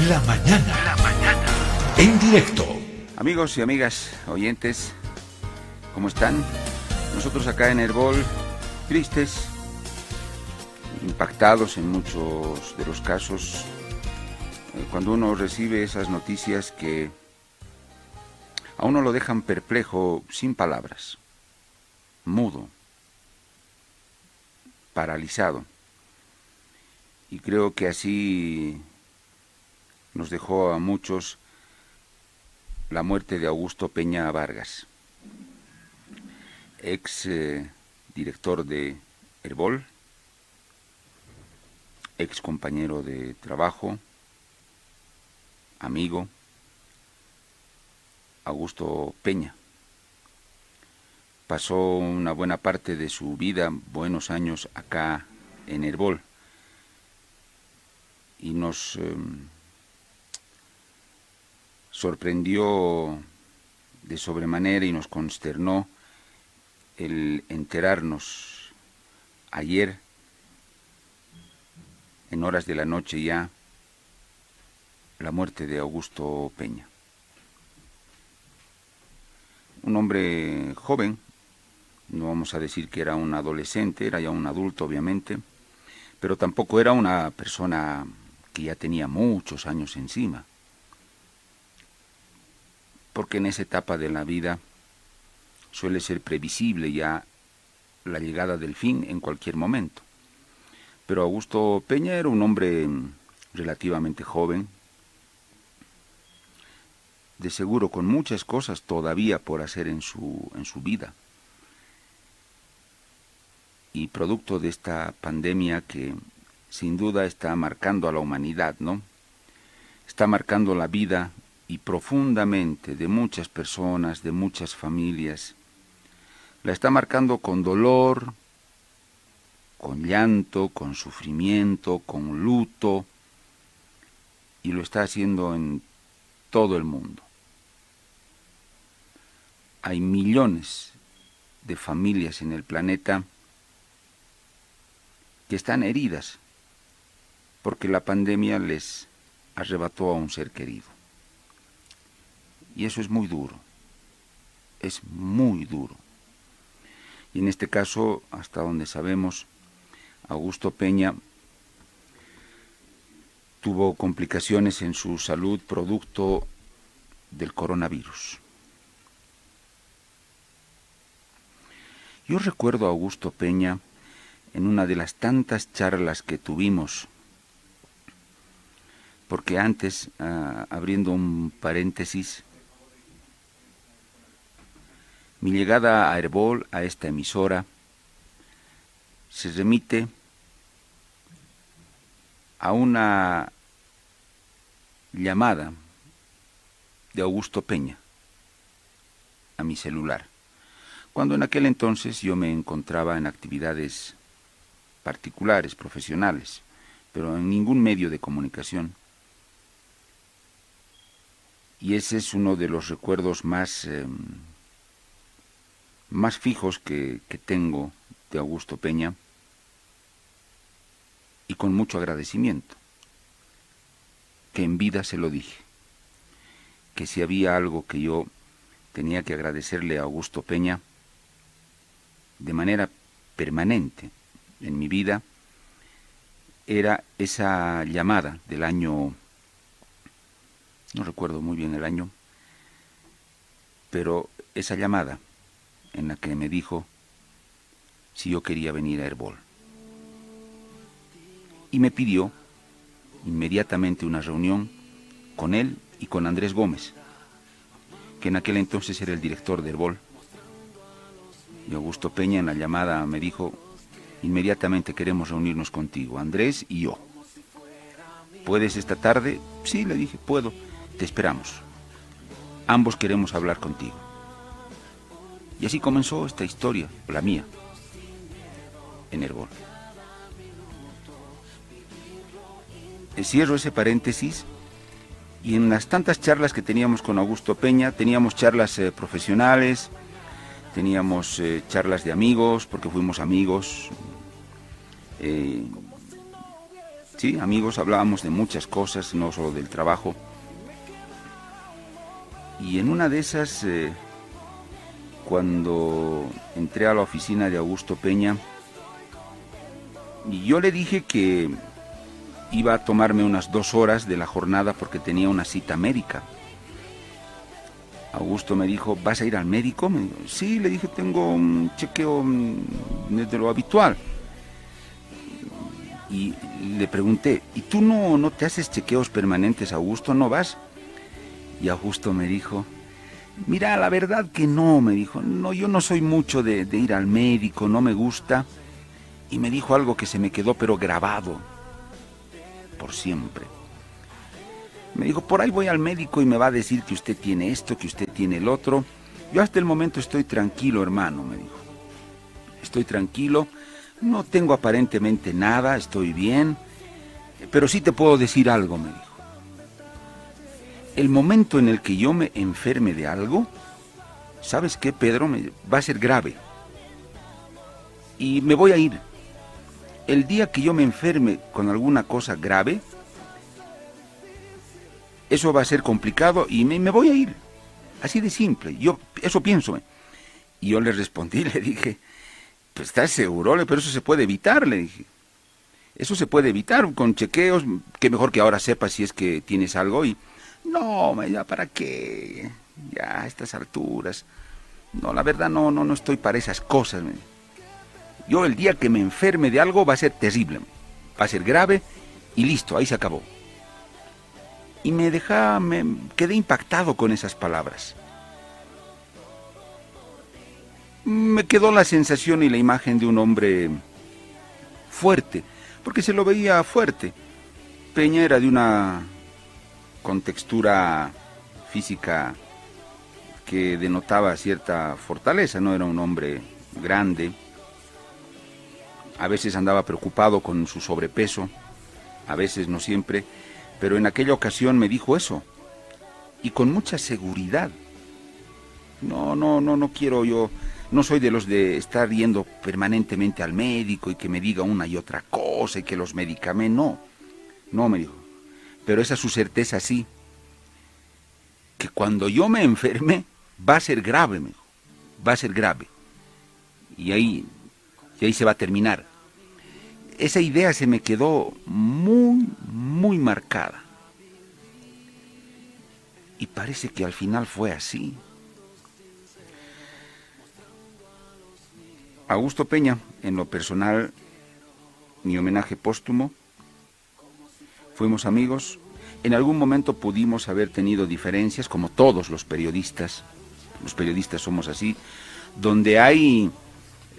La mañana. La mañana. En directo. Amigos y amigas oyentes, ¿cómo están? Nosotros acá en Herbol, tristes, impactados en muchos de los casos, eh, cuando uno recibe esas noticias que a uno lo dejan perplejo, sin palabras, mudo, paralizado. Y creo que así nos dejó a muchos la muerte de Augusto Peña Vargas, ex eh, director de Herbol, ex compañero de trabajo, amigo, Augusto Peña. Pasó una buena parte de su vida, buenos años acá en Herbol, y nos... Em, sorprendió de sobremanera y nos consternó el enterarnos ayer, en horas de la noche ya, la muerte de Augusto Peña. Un hombre joven, no vamos a decir que era un adolescente, era ya un adulto obviamente, pero tampoco era una persona que ya tenía muchos años encima porque en esa etapa de la vida suele ser previsible ya la llegada del fin en cualquier momento. Pero Augusto Peña era un hombre relativamente joven, de seguro con muchas cosas todavía por hacer en su, en su vida. Y producto de esta pandemia que sin duda está marcando a la humanidad, ¿no? Está marcando la vida y profundamente de muchas personas, de muchas familias. La está marcando con dolor, con llanto, con sufrimiento, con luto, y lo está haciendo en todo el mundo. Hay millones de familias en el planeta que están heridas porque la pandemia les arrebató a un ser querido. Y eso es muy duro, es muy duro. Y en este caso, hasta donde sabemos, Augusto Peña tuvo complicaciones en su salud producto del coronavirus. Yo recuerdo a Augusto Peña en una de las tantas charlas que tuvimos, porque antes, ah, abriendo un paréntesis, mi llegada a Herbol, a esta emisora, se remite a una llamada de Augusto Peña a mi celular, cuando en aquel entonces yo me encontraba en actividades particulares, profesionales, pero en ningún medio de comunicación. Y ese es uno de los recuerdos más... Em, más fijos que, tengo de Augusto Peña y con mucho agradecimiento, que en vida se lo dije, que si había algo que yo tenía que agradecerle a Augusto Peña de manera permanente en mi vida, era esa llamada del año, no recuerdo muy bien el año, pero esa llamada en la que me dijo si yo quería venir a Herbol. Y me pidió inmediatamente una reunión con él y con Andrés Gómez, que en aquel entonces era el director de Herbol. Y Augusto Peña en la llamada me dijo, inmediatamente queremos reunirnos contigo, Andrés y yo. ¿Puedes esta tarde? Sí, le dije, puedo. Te esperamos. Ambos queremos hablar contigo. Y así comenzó esta historia, la mía, en Herbol. Cierro ese paréntesis y en las tantas charlas que teníamos con Augusto Peña, teníamos charlas eh, profesionales, teníamos eh, charlas de amigos, porque fuimos amigos, eh, Sí, amigos, hablábamos de muchas cosas, no solo del trabajo. Y en una de esas, cuando entré a la oficina de Augusto Peña, y yo le dije que iba a tomarme unas dos horas de la jornada porque tenía una cita médica. Augusto me dijo, ¿vas a ir al médico? sí, le dije, tengo un chequeo mm, de lo habitual. Y le pregunté, ¿y tú no, no te haces chequeos permanentes, Augusto? ¿No vas? Y Augusto me dijo, mira, la verdad que no, me dijo, no, yo no soy mucho de, de ir al médico, no me gusta. Y me dijo algo que se me quedó pero grabado por siempre. Me dijo, por ahí voy al médico y me va a decir que usted tiene esto, que usted tiene el otro. Yo hasta el momento estoy tranquilo, hermano, me dijo. Estoy tranquilo, no tengo aparentemente nada, estoy bien, pero sí te puedo decir algo, me dijo. El momento en el que yo me enferme de algo, ¿sabes qué, Pedro? Me, va a ser grave. Y me voy a ir. El día que yo me enferme con alguna cosa grave, eso va a ser complicado y me, voy a ir. Así de simple. Yo, eso pienso. Y yo le respondí, le dije, pues estás seguro, pero eso se puede evitar, le dije. Eso se puede evitar con chequeos, que mejor que ahora sepas si es que tienes algo y... No, ya para qué, ya a estas alturas. No, la verdad no, no, no estoy para esas cosas. Yo el día que me enferme de algo va a ser terrible, va a ser grave y listo, ahí se acabó y me deja, me quedé impactado con esas palabras. Me quedó la sensación y la imagen de un hombre fuerte, porque se lo veía fuerte. Peña era de una contextura física que denotaba cierta fortaleza, no era un hombre grande. A veces andaba preocupado con su sobrepeso, a veces no siempre, pero en aquella ocasión me dijo eso, y con mucha seguridad. No, no, no, no quiero yo, no soy de los de estar yendo permanentemente al médico y que me diga una y otra cosa y que los medicamentos, no, no me dijo. Pero esa su certeza sí, que cuando yo me enferme va a ser grave, me va a ser grave. Y ahí, y ahí se va a terminar esa idea se me quedó muy, muy marcada. Y parece que al final fue así. Augusto Peña, en lo personal, mi homenaje póstumo, fuimos amigos, en algún momento pudimos haber tenido diferencias, como todos los periodistas, los periodistas somos así, donde hay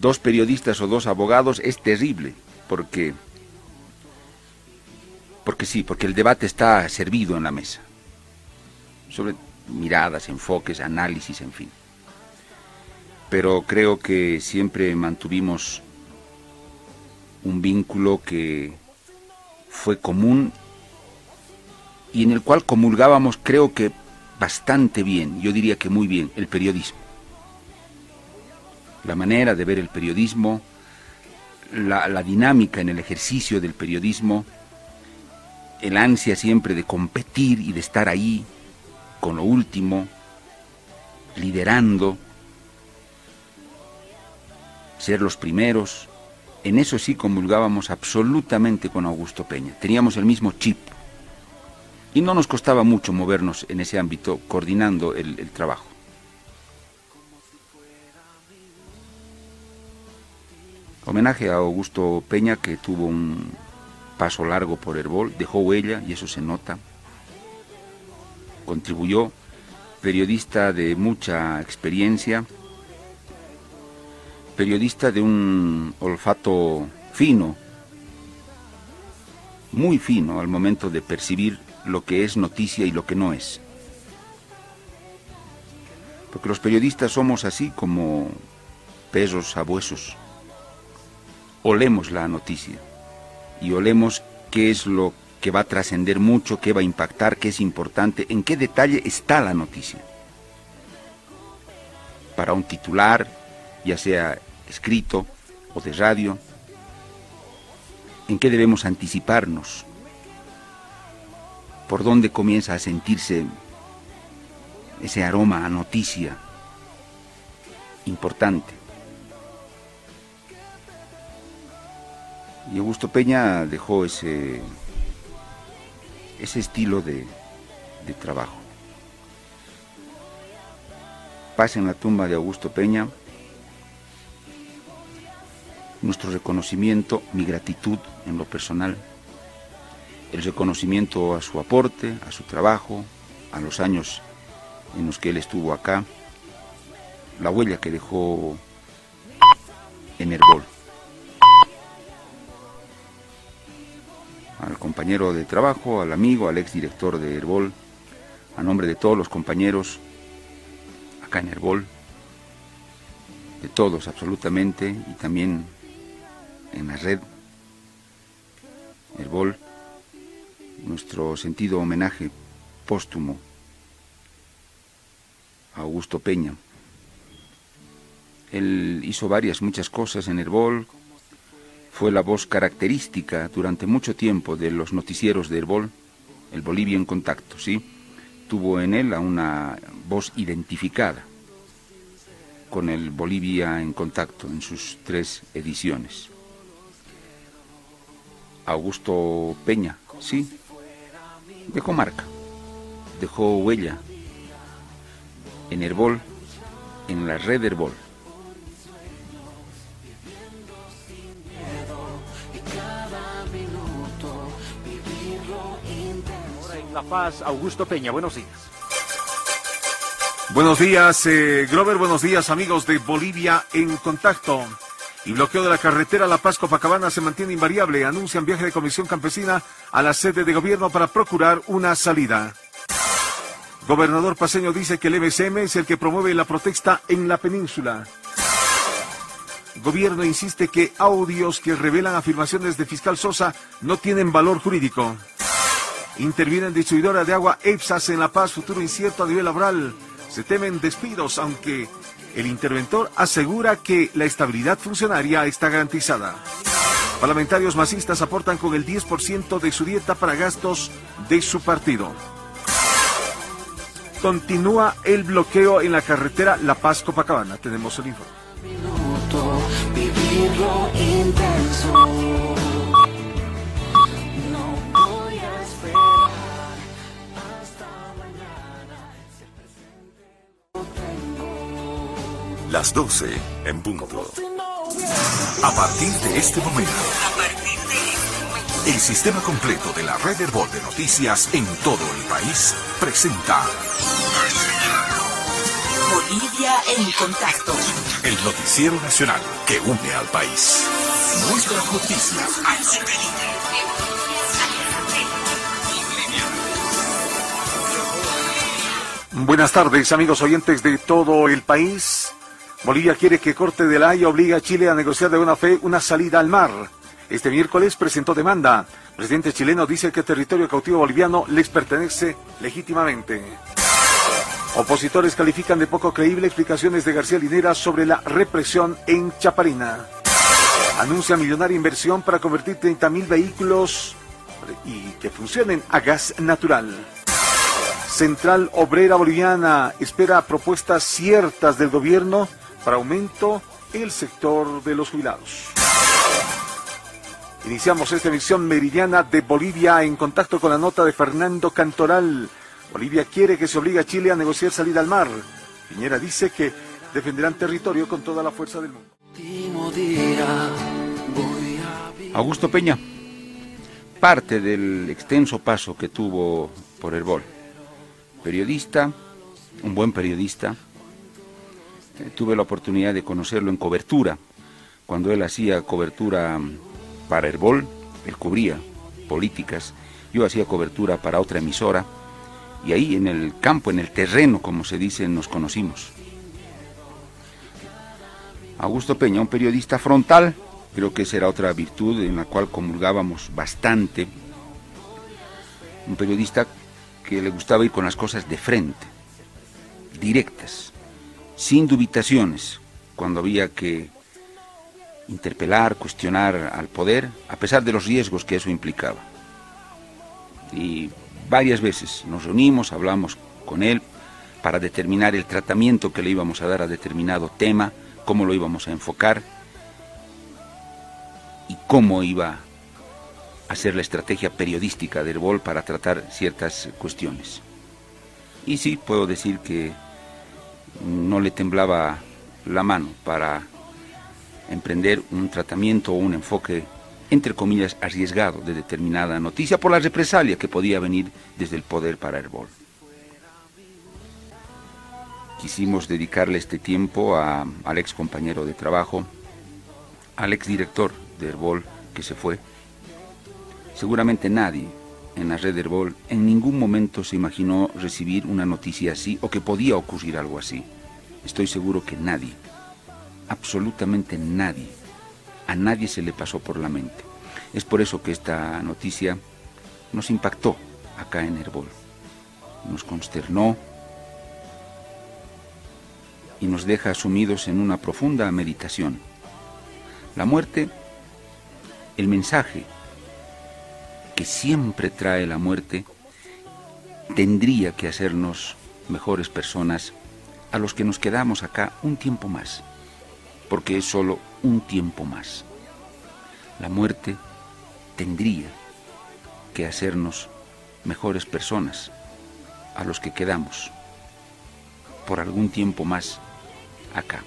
dos periodistas o dos abogados es terrible, porque, porque sí, porque el debate está servido en la mesa, sobre miradas, enfoques, análisis, en fin. Pero creo que siempre mantuvimos un vínculo que fue común y en el cual comulgábamos, creo que bastante bien, yo diría que muy bien, el periodismo. La manera de ver el periodismo, la, dinámica en el ejercicio del periodismo, el ansia siempre de competir y de estar ahí con lo último, liderando, ser los primeros, en eso sí comulgábamos absolutamente con Augusto Peña. Teníamos el mismo chip. Y no nos costaba mucho movernos en ese ámbito, coordinando el trabajo. Homenaje a Augusto Peña, que tuvo un paso largo por Herbol, dejó huella y eso se nota. Contribuyó, periodista de mucha experiencia, periodista de un olfato fino, muy fino al momento de percibir lo que es noticia y lo que no es. Porque los periodistas somos así como pesos sabuesos olemos la noticia y olemos qué es lo que va a trascender mucho, qué va a impactar, qué es importante, en qué detalle está la noticia. Para un titular, ya sea escrito o de radio, en qué debemos anticiparnos, por dónde comienza a sentirse ese aroma a noticia importante. Y Augusto Peña dejó ese, ese estilo de, trabajo. Paz en la tumba de Augusto Peña nuestro reconocimiento, mi gratitud en lo personal, el reconocimiento a su aporte, a su trabajo, a los años en los que él estuvo acá, la huella que dejó en Herbol. Al compañero de trabajo, al amigo, al exdirector de Herbol, a nombre de todos los compañeros acá en Herbol, de todos absolutamente, y también en la red, Herbol, nuestro sentido homenaje póstumo a Augusto Peña. Él hizo varias, muchas cosas en Herbol, fue la voz característica durante mucho tiempo de los noticieros de Herbol, el Bolivia en contacto, ¿sí? Tuvo en él a una voz identificada con el Bolivia en contacto en sus tres ediciones. Augusto Peña, sí, dejó marca, dejó huella en Herbol, en la red Herbol. en La Paz, Augusto Peña, buenos días. Buenos días, eh, Grover, buenos días, amigos de Bolivia en contacto. Y bloqueo de la carretera La Paz Copacabana se mantiene invariable. Anuncian viaje de comisión campesina a la sede de gobierno para procurar una salida. Gobernador paseño dice que el MSM es el que promueve la protesta en la península. Gobierno insiste que audios que revelan afirmaciones de fiscal Sosa no tienen valor jurídico. Intervienen distribuidora de agua EPSAS en La Paz, futuro incierto a nivel laboral. Se temen despidos, aunque el interventor asegura que la estabilidad funcionaria está garantizada. Parlamentarios masistas aportan con el 10% de su dieta para gastos de su partido. Continúa el bloqueo en la carretera La Paz Copacabana. Tenemos el informe. Las 12 en punto. A partir de este momento, el sistema completo de la red Herbol de noticias en todo el país presenta Bolivia en contacto. el noticiero nacional que une al país. Nuestras noticias al. Buenas tardes, amigos oyentes de todo el país. Bolivia quiere que Corte de la Haya obligue a Chile a negociar de buena fe una salida al mar. Este miércoles presentó demanda. Presidente chileno dice que territorio cautivo boliviano les pertenece legítimamente. Opositores califican de poco creíble explicaciones de García Linera sobre la represión en Chaparina. Anuncia millonaria inversión para convertir 30.000 vehículos y que funcionen a gas natural. Central Obrera Boliviana espera propuestas ciertas del gobierno para aumento en el sector de los jubilados. Iniciamos esta emisión meridiana de Bolivia en contacto con la nota de Fernando Cantoral. Bolivia quiere que se obligue a Chile a negociar salida al mar. Piñera dice que defenderán territorio con toda la fuerza del mundo. Augusto Peña, parte del extenso paso que tuvo por Herbol. Periodista, un buen periodista. Tuve la oportunidad de conocerlo en cobertura, cuando él hacía cobertura para Herbol, él cubría políticas, yo hacía cobertura para otra emisora, y ahí en el campo, en el terreno, como se dice, nos conocimos. Augusto Peña, un periodista frontal, creo que esa era otra virtud en la cual comulgábamos bastante. Un periodista que le gustaba ir con las cosas de frente, directas, sin dubitaciones, cuando había que interpelar, cuestionar al poder, a pesar de los riesgos que eso implicaba. Y varias veces nos reunimos, hablamos con él para determinar el tratamiento que le íbamos a dar a determinado tema, cómo lo íbamos a enfocar y cómo iba a ser la estrategia periodística de Herbol para tratar ciertas cuestiones. Y sí, puedo decir que no le temblaba la mano para emprender un tratamiento o un enfoque, entre comillas, arriesgado de determinada noticia por la represalia que podía venir desde el poder para Herbol. Quisimos dedicarle este tiempo a, al ex compañero de trabajo, al ex director de Herbol que se fue. Seguramente nadie en la red Herbol en ningún momento se imaginó recibir una noticia así o que podía ocurrir algo así. Estoy seguro que nadie absolutamente nadie, a nadie se le pasó por la mente. Es por eso que esta noticia nos impactó acá en Herbol, nos consternó y nos deja sumidos en una profunda meditación. La muerte, el mensaje que siempre trae la muerte, tendría que hacernos mejores personas a los que nos quedamos acá un tiempo más porque es solo un tiempo más. La muerte tendría que hacernos mejores personas a los que quedamos por algún tiempo más acá.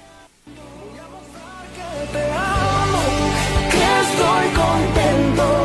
estoy